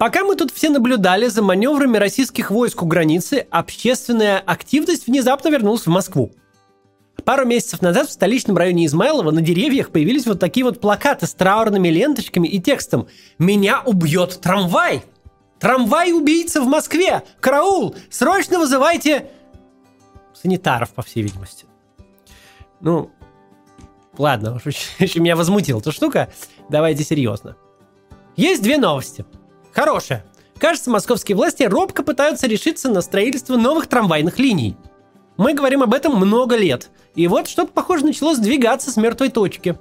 Пока мы тут все наблюдали за маневрами российских войск у границы, общественная активность внезапно вернулась в Москву. Пару месяцев назад в столичном районе Измайлова на деревьях появились вот такие вот плакаты с траурными ленточками и текстом «Меня убьет трамвай!» «Трамвай-убийца в Москве! Караул! Срочно вызывайте...» Санитаров, по всей видимости. Ну, ладно, меня возмутила эта штука. Давайте серьезно. Есть две новости. Хорошая. Кажется, московские власти робко пытаются решиться на строительство новых трамвайных линий. Мы говорим об этом много лет. И вот что-то, похоже, начало сдвигаться с мертвой точки.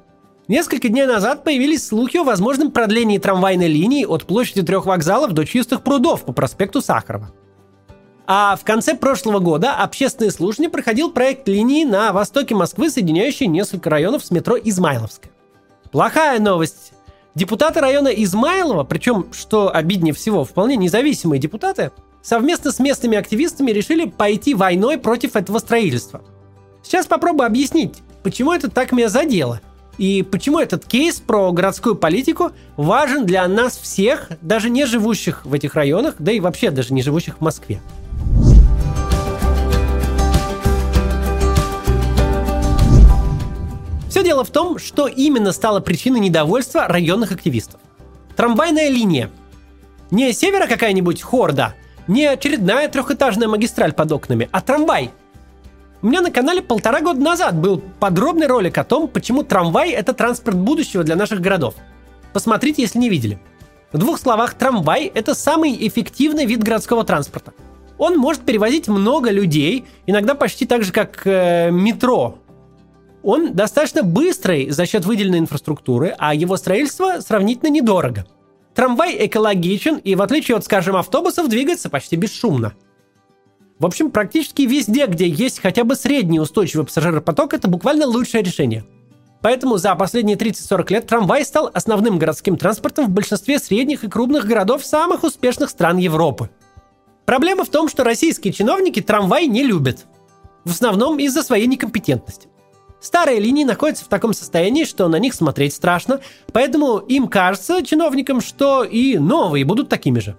Несколько дней назад появились слухи о возможном продлении трамвайной линии от площади трех вокзалов до чистых прудов по проспекту Сахарова. А в конце прошлого года общественное слушание проходил проект линии на востоке Москвы, соединяющий несколько районов с метро Измайловская. Плохая новость. Депутаты района Измайлова, причем, что обиднее всего, вполне независимые депутаты, совместно с местными активистами решили пойти войной против этого строительства – Сейчас попробую объяснить, почему это так меня задело. И почему этот кейс про городскую политику важен для нас всех, даже не живущих в этих районах, да и вообще даже не живущих в Москве. Все дело в том, что именно стало причиной недовольства районных активистов. Трамвайная линия. Не севера какая-нибудь хорда, не очередная трехэтажная магистраль под окнами, а трамвай – у меня на канале полтора года назад был подробный ролик о том, почему трамвай – это транспорт будущего для наших городов. Посмотрите, если не видели. В двух словах, трамвай – это самый эффективный вид городского транспорта. Он может перевозить много людей, иногда почти так же, как э, метро. Он достаточно быстрый за счет выделенной инфраструктуры, а его строительство сравнительно недорого. Трамвай экологичен и, в отличие от, скажем, автобусов, двигается почти бесшумно – в общем, практически везде, где есть хотя бы средний устойчивый пассажиропоток, это буквально лучшее решение. Поэтому за последние 30-40 лет трамвай стал основным городским транспортом в большинстве средних и крупных городов самых успешных стран Европы. Проблема в том, что российские чиновники трамвай не любят. В основном из-за своей некомпетентности. Старые линии находятся в таком состоянии, что на них смотреть страшно, поэтому им кажется, чиновникам, что и новые будут такими же.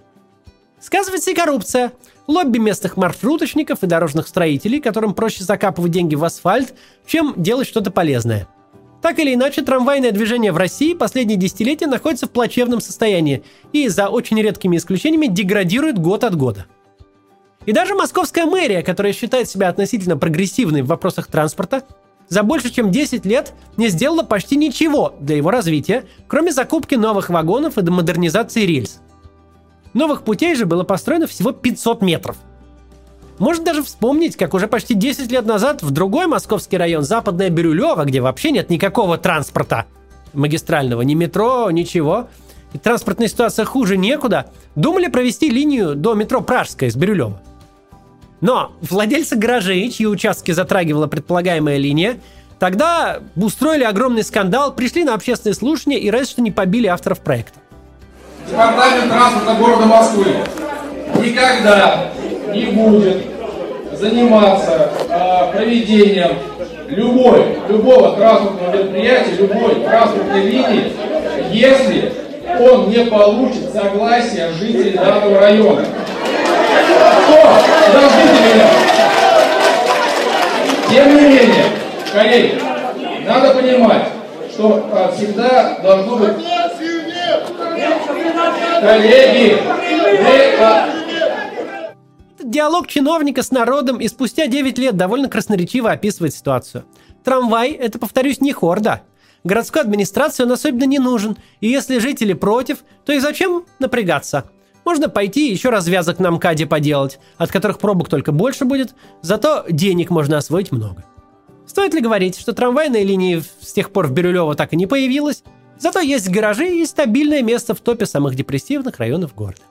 Сказывается и коррупция – лобби местных маршруточников и дорожных строителей, которым проще закапывать деньги в асфальт, чем делать что-то полезное. Так или иначе, трамвайное движение в России последние десятилетия находится в плачевном состоянии и за очень редкими исключениями деградирует год от года. И даже московская мэрия, которая считает себя относительно прогрессивной в вопросах транспорта, за больше чем 10 лет не сделала почти ничего для его развития, кроме закупки новых вагонов и модернизации рельс – Новых путей же было построено всего 500 метров. Можно даже вспомнить, как уже почти 10 лет назад в другой московский район, Западная Бирюлева, где вообще нет никакого транспорта магистрального, ни метро, ничего, и транспортная ситуация хуже некуда, думали провести линию до метро Пражская из Бирюлева. Но владельцы гаражей, чьи участки затрагивала предполагаемая линия, тогда устроили огромный скандал, пришли на общественное слушание и раз что не побили авторов проекта. Департамент транспорта города Москвы никогда не будет заниматься э, проведением любой, любого транспортного мероприятия, любой транспортной линии, если он не получит согласия жителей данного района. Подождите меня. Тем не менее, коллеги, надо понимать, что а, всегда должно быть Коллеги, Диалог чиновника с народом и спустя 9 лет довольно красноречиво описывает ситуацию. Трамвай – это, повторюсь, не хорда. Городской администрации он особенно не нужен, и если жители против, то и зачем напрягаться? Можно пойти еще развязок на МКАДе поделать, от которых пробок только больше будет, зато денег можно освоить много. Стоит ли говорить, что трамвайная линия с тех пор в Бирюлево так и не появилась, Зато есть гаражи и стабильное место в топе самых депрессивных районов города.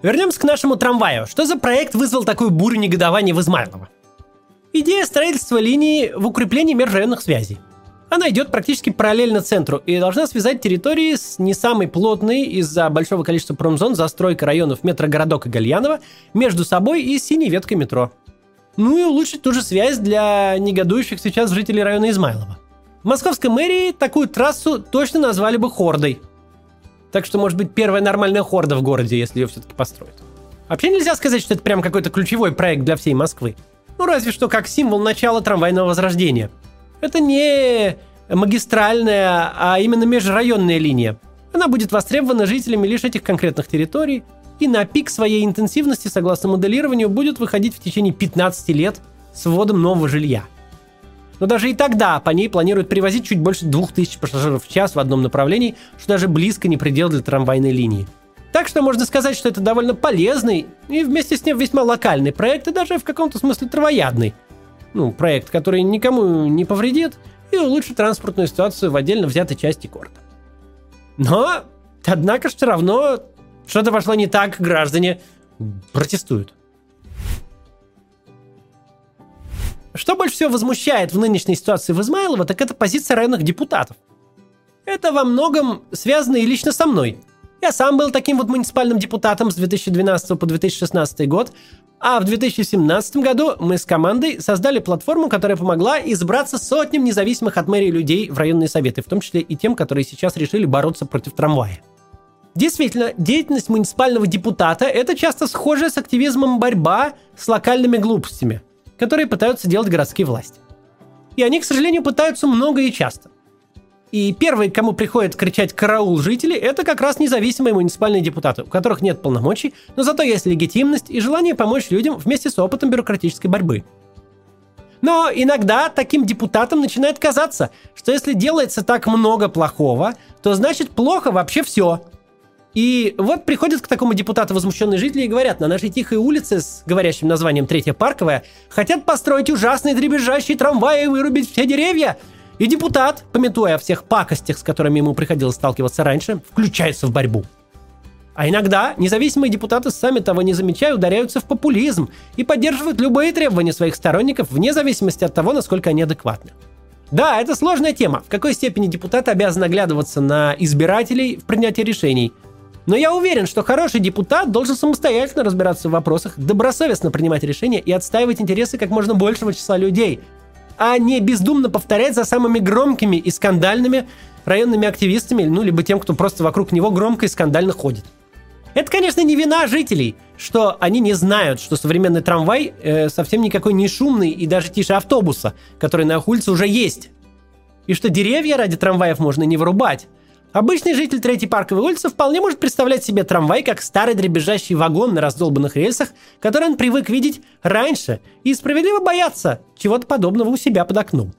Вернемся к нашему трамваю. Что за проект вызвал такую бурю негодования в Измайлово? Идея строительства линии в укреплении межрайонных связей. Она идет практически параллельно центру и должна связать территории с не самой плотной из-за большого количества промзон застройкой районов метрогородок и Гальянова между собой и синей веткой метро. Ну и улучшить ту же связь для негодующих сейчас жителей района Измайлова. В московской мэрии такую трассу точно назвали бы хордой. Так что, может быть, первая нормальная хорда в городе, если ее все-таки построят. Вообще нельзя сказать, что это прям какой-то ключевой проект для всей Москвы. Ну, разве что как символ начала трамвайного возрождения. Это не магистральная, а именно межрайонная линия. Она будет востребована жителями лишь этих конкретных территорий, и на пик своей интенсивности, согласно моделированию, будет выходить в течение 15 лет с вводом нового жилья. Но даже и тогда по ней планируют привозить чуть больше 2000 пассажиров в час в одном направлении, что даже близко не предел для трамвайной линии. Так что можно сказать, что это довольно полезный и вместе с ним весьма локальный проект и даже в каком-то смысле травоядный. Ну, проект, который никому не повредит и улучшит транспортную ситуацию в отдельно взятой части города. Но, однако, все равно что-то пошло не так, граждане протестуют. Что больше всего возмущает в нынешней ситуации в Измайлово, так это позиция районных депутатов. Это во многом связано и лично со мной. Я сам был таким вот муниципальным депутатом с 2012 по 2016 год, а в 2017 году мы с командой создали платформу, которая помогла избраться сотням независимых от мэрии людей в районные советы, в том числе и тем, которые сейчас решили бороться против трамвая. Действительно, деятельность муниципального депутата – это часто схожая с активизмом борьба с локальными глупостями, которые пытаются делать городские власти. И они, к сожалению, пытаются много и часто. И первые, кому приходит кричать «караул» жители, это как раз независимые муниципальные депутаты, у которых нет полномочий, но зато есть легитимность и желание помочь людям вместе с опытом бюрократической борьбы. Но иногда таким депутатам начинает казаться, что если делается так много плохого, то значит плохо вообще все. И вот приходят к такому депутату возмущенные жители и говорят, на нашей тихой улице с говорящим названием Третья Парковая хотят построить ужасные дребезжащие трамваи и вырубить все деревья – и депутат, пометуя о всех пакостях, с которыми ему приходилось сталкиваться раньше, включается в борьбу. А иногда независимые депутаты, сами того не замечая, ударяются в популизм и поддерживают любые требования своих сторонников вне зависимости от того, насколько они адекватны. Да, это сложная тема, в какой степени депутат обязан оглядываться на избирателей в принятии решений. Но я уверен, что хороший депутат должен самостоятельно разбираться в вопросах, добросовестно принимать решения и отстаивать интересы как можно большего числа людей, а не бездумно повторять за самыми громкими и скандальными районными активистами, ну, либо тем, кто просто вокруг него громко и скандально ходит. Это, конечно, не вина жителей, что они не знают, что современный трамвай э, совсем никакой не шумный и даже тише автобуса, который на улице уже есть. И что деревья ради трамваев можно не вырубать, Обычный житель Третьей парковой улицы вполне может представлять себе трамвай как старый дребезжащий вагон на раздолбанных рельсах, который он привык видеть раньше и справедливо бояться чего-то подобного у себя под окном.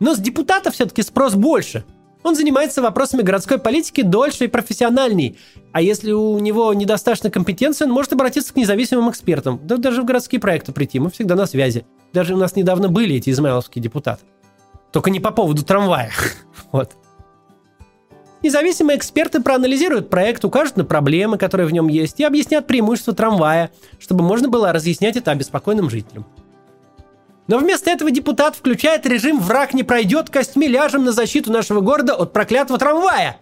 Но с депутата все-таки спрос больше. Он занимается вопросами городской политики дольше и профессиональней. А если у него недостаточно компетенции, он может обратиться к независимым экспертам. Да даже в городские проекты прийти, мы всегда на связи. Даже у нас недавно были эти измайловские депутаты. Только не по поводу трамвая. Вот. Независимые эксперты проанализируют проект, укажут на проблемы, которые в нем есть, и объяснят преимущества трамвая, чтобы можно было разъяснять это обеспокоенным жителям. Но вместо этого депутат включает режим «Враг не пройдет, костьми ляжем на защиту нашего города от проклятого трамвая».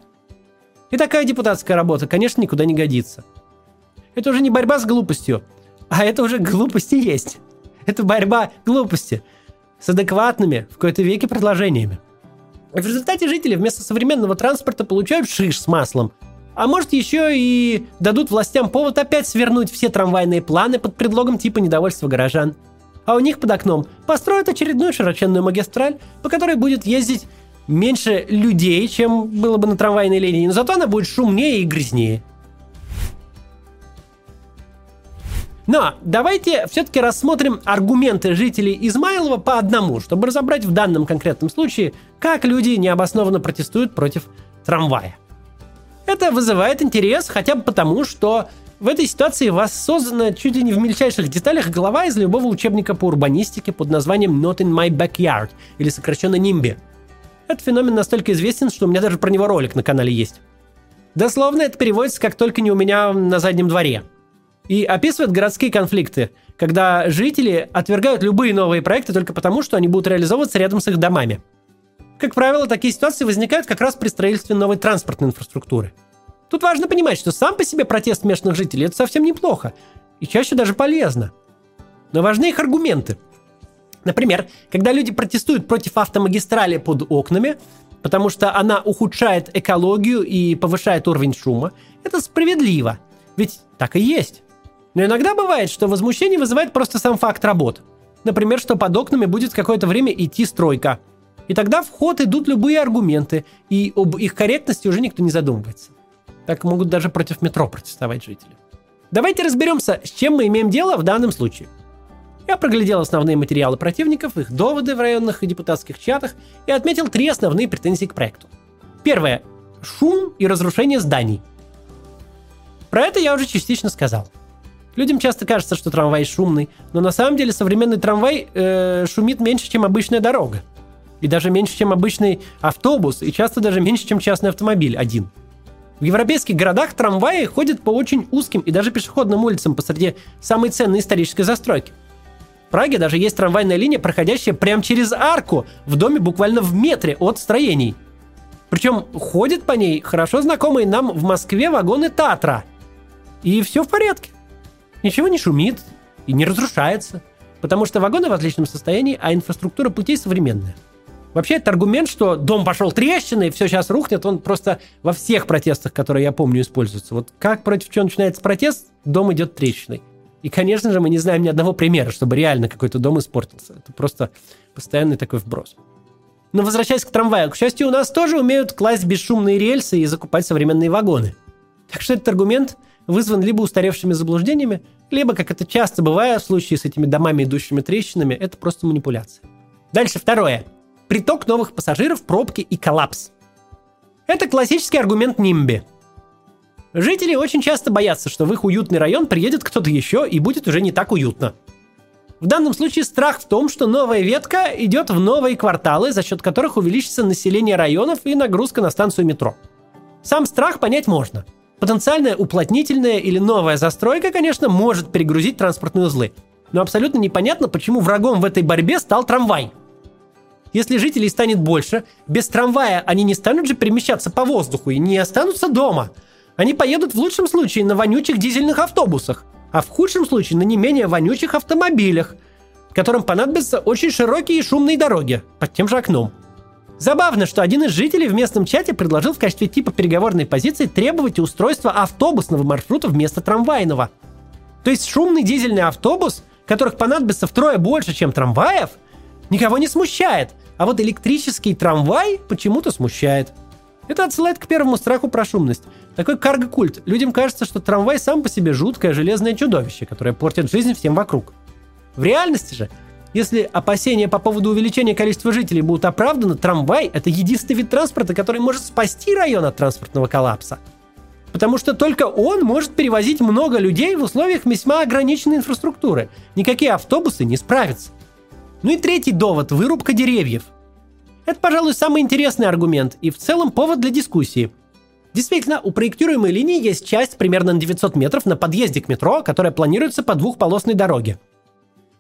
И такая депутатская работа, конечно, никуда не годится. Это уже не борьба с глупостью, а это уже глупости есть. Это борьба глупости с адекватными в какой-то веке предложениями. В результате жители вместо современного транспорта получают шиш с маслом. А может еще и дадут властям повод опять свернуть все трамвайные планы под предлогом типа недовольства горожан. А у них под окном построят очередную широченную магистраль, по которой будет ездить меньше людей, чем было бы на трамвайной линии, но зато она будет шумнее и грязнее. Но давайте все-таки рассмотрим аргументы жителей Измайлова по одному, чтобы разобрать в данном конкретном случае, как люди необоснованно протестуют против трамвая. Это вызывает интерес хотя бы потому, что в этой ситуации воссоздана чуть ли не в мельчайших деталях голова из любого учебника по урбанистике под названием Not in my backyard, или сокращенно NIMBY. Этот феномен настолько известен, что у меня даже про него ролик на канале есть. Дословно это переводится как «только не у меня на заднем дворе», и описывает городские конфликты, когда жители отвергают любые новые проекты только потому, что они будут реализовываться рядом с их домами. Как правило, такие ситуации возникают как раз при строительстве новой транспортной инфраструктуры. Тут важно понимать, что сам по себе протест местных жителей – это совсем неплохо, и чаще даже полезно. Но важны их аргументы. Например, когда люди протестуют против автомагистрали под окнами, потому что она ухудшает экологию и повышает уровень шума, это справедливо. Ведь так и есть. Но иногда бывает, что возмущение вызывает просто сам факт работ. Например, что под окнами будет какое-то время идти стройка. И тогда в ход идут любые аргументы, и об их корректности уже никто не задумывается. Так могут даже против метро протестовать жители. Давайте разберемся, с чем мы имеем дело в данном случае. Я проглядел основные материалы противников, их доводы в районных и депутатских чатах и отметил три основные претензии к проекту. Первое. Шум и разрушение зданий. Про это я уже частично сказал. Людям часто кажется, что трамвай шумный, но на самом деле современный трамвай э, шумит меньше, чем обычная дорога. И даже меньше, чем обычный автобус, и часто даже меньше, чем частный автомобиль один – в европейских городах трамваи ходят по очень узким и даже пешеходным улицам посреди самой ценной исторической застройки. В Праге даже есть трамвайная линия, проходящая прямо через арку в доме буквально в метре от строений. Причем ходят по ней хорошо знакомые нам в Москве вагоны Татра. И все в порядке. Ничего не шумит и не разрушается. Потому что вагоны в отличном состоянии, а инфраструктура путей современная. Вообще, этот аргумент, что дом пошел трещиной, все сейчас рухнет, он просто во всех протестах, которые я помню, используется. Вот как против чего начинается протест, дом идет трещиной. И, конечно же, мы не знаем ни одного примера, чтобы реально какой-то дом испортился. Это просто постоянный такой вброс. Но возвращаясь к трамваю, к счастью, у нас тоже умеют класть бесшумные рельсы и закупать современные вагоны. Так что этот аргумент вызван либо устаревшими заблуждениями, либо, как это часто бывает в случае с этими домами, идущими трещинами, это просто манипуляция. Дальше второе приток новых пассажиров, пробки и коллапс. Это классический аргумент нимби. Жители очень часто боятся, что в их уютный район приедет кто-то еще и будет уже не так уютно. В данном случае страх в том, что новая ветка идет в новые кварталы, за счет которых увеличится население районов и нагрузка на станцию метро. Сам страх понять можно. Потенциальная уплотнительная или новая застройка, конечно, может перегрузить транспортные узлы. Но абсолютно непонятно, почему врагом в этой борьбе стал трамвай – если жителей станет больше, без трамвая они не станут же перемещаться по воздуху и не останутся дома. Они поедут в лучшем случае на вонючих дизельных автобусах, а в худшем случае на не менее вонючих автомобилях, которым понадобятся очень широкие и шумные дороги под тем же окном. Забавно, что один из жителей в местном чате предложил в качестве типа переговорной позиции требовать устройства автобусного маршрута вместо трамвайного. То есть шумный дизельный автобус, которых понадобится втрое больше, чем трамваев – никого не смущает. А вот электрический трамвай почему-то смущает. Это отсылает к первому страху про шумность. Такой карго-культ. Людям кажется, что трамвай сам по себе жуткое железное чудовище, которое портит жизнь всем вокруг. В реальности же, если опасения по поводу увеличения количества жителей будут оправданы, трамвай – это единственный вид транспорта, который может спасти район от транспортного коллапса. Потому что только он может перевозить много людей в условиях весьма ограниченной инфраструктуры. Никакие автобусы не справятся. Ну и третий довод – вырубка деревьев. Это, пожалуй, самый интересный аргумент и в целом повод для дискуссии. Действительно, у проектируемой линии есть часть примерно на 900 метров на подъезде к метро, которая планируется по двухполосной дороге.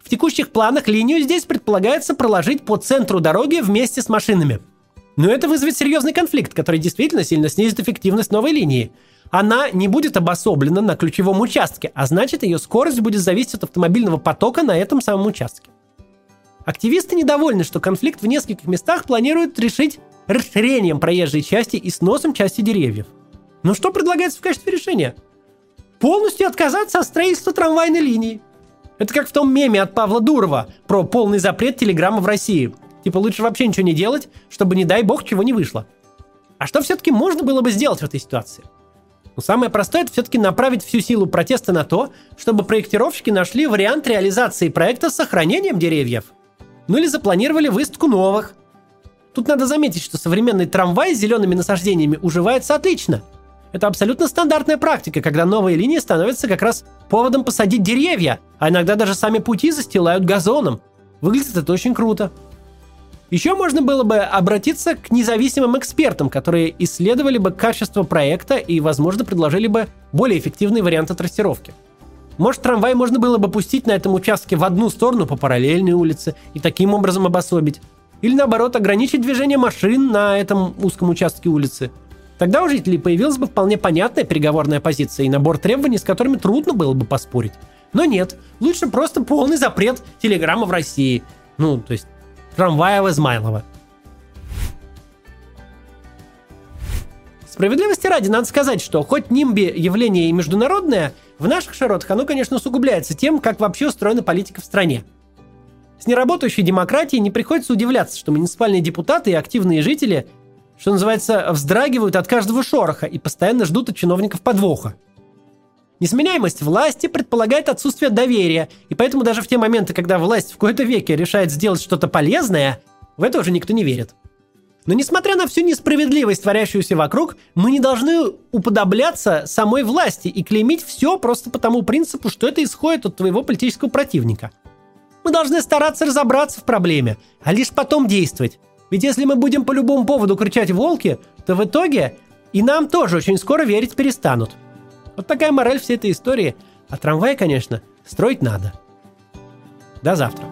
В текущих планах линию здесь предполагается проложить по центру дороги вместе с машинами. Но это вызовет серьезный конфликт, который действительно сильно снизит эффективность новой линии. Она не будет обособлена на ключевом участке, а значит ее скорость будет зависеть от автомобильного потока на этом самом участке. Активисты недовольны, что конфликт в нескольких местах планируют решить расширением проезжей части и сносом части деревьев. Но что предлагается в качестве решения? Полностью отказаться от строительства трамвайной линии. Это как в том меме от Павла Дурова про полный запрет телеграмма в России. Типа лучше вообще ничего не делать, чтобы не дай бог чего не вышло. А что все-таки можно было бы сделать в этой ситуации? Ну, самое простое это все-таки направить всю силу протеста на то, чтобы проектировщики нашли вариант реализации проекта с сохранением деревьев – ну или запланировали выставку новых. Тут надо заметить, что современный трамвай с зелеными насаждениями уживается отлично. Это абсолютно стандартная практика, когда новые линии становятся как раз поводом посадить деревья, а иногда даже сами пути застилают газоном. Выглядит это очень круто. Еще можно было бы обратиться к независимым экспертам, которые исследовали бы качество проекта и, возможно, предложили бы более эффективные варианты трассировки. Может, трамвай можно было бы пустить на этом участке в одну сторону по параллельной улице и таким образом обособить. Или наоборот, ограничить движение машин на этом узком участке улицы. Тогда у жителей появилась бы вполне понятная переговорная позиция и набор требований, с которыми трудно было бы поспорить. Но нет, лучше просто полный запрет телеграмма в России. Ну, то есть трамвая в. Справедливости ради, надо сказать, что хоть нимби явление и международное, в наших широтах оно, конечно, усугубляется тем, как вообще устроена политика в стране. С неработающей демократией не приходится удивляться, что муниципальные депутаты и активные жители, что называется, вздрагивают от каждого шороха и постоянно ждут от чиновников подвоха. Несменяемость власти предполагает отсутствие доверия, и поэтому даже в те моменты, когда власть в какой-то веке решает сделать что-то полезное, в это уже никто не верит. Но несмотря на всю несправедливость, творящуюся вокруг, мы не должны уподобляться самой власти и клеймить все просто по тому принципу, что это исходит от твоего политического противника. Мы должны стараться разобраться в проблеме, а лишь потом действовать. Ведь если мы будем по любому поводу кричать «волки», то в итоге и нам тоже очень скоро верить перестанут. Вот такая мораль всей этой истории. А трамвай, конечно, строить надо. До завтра.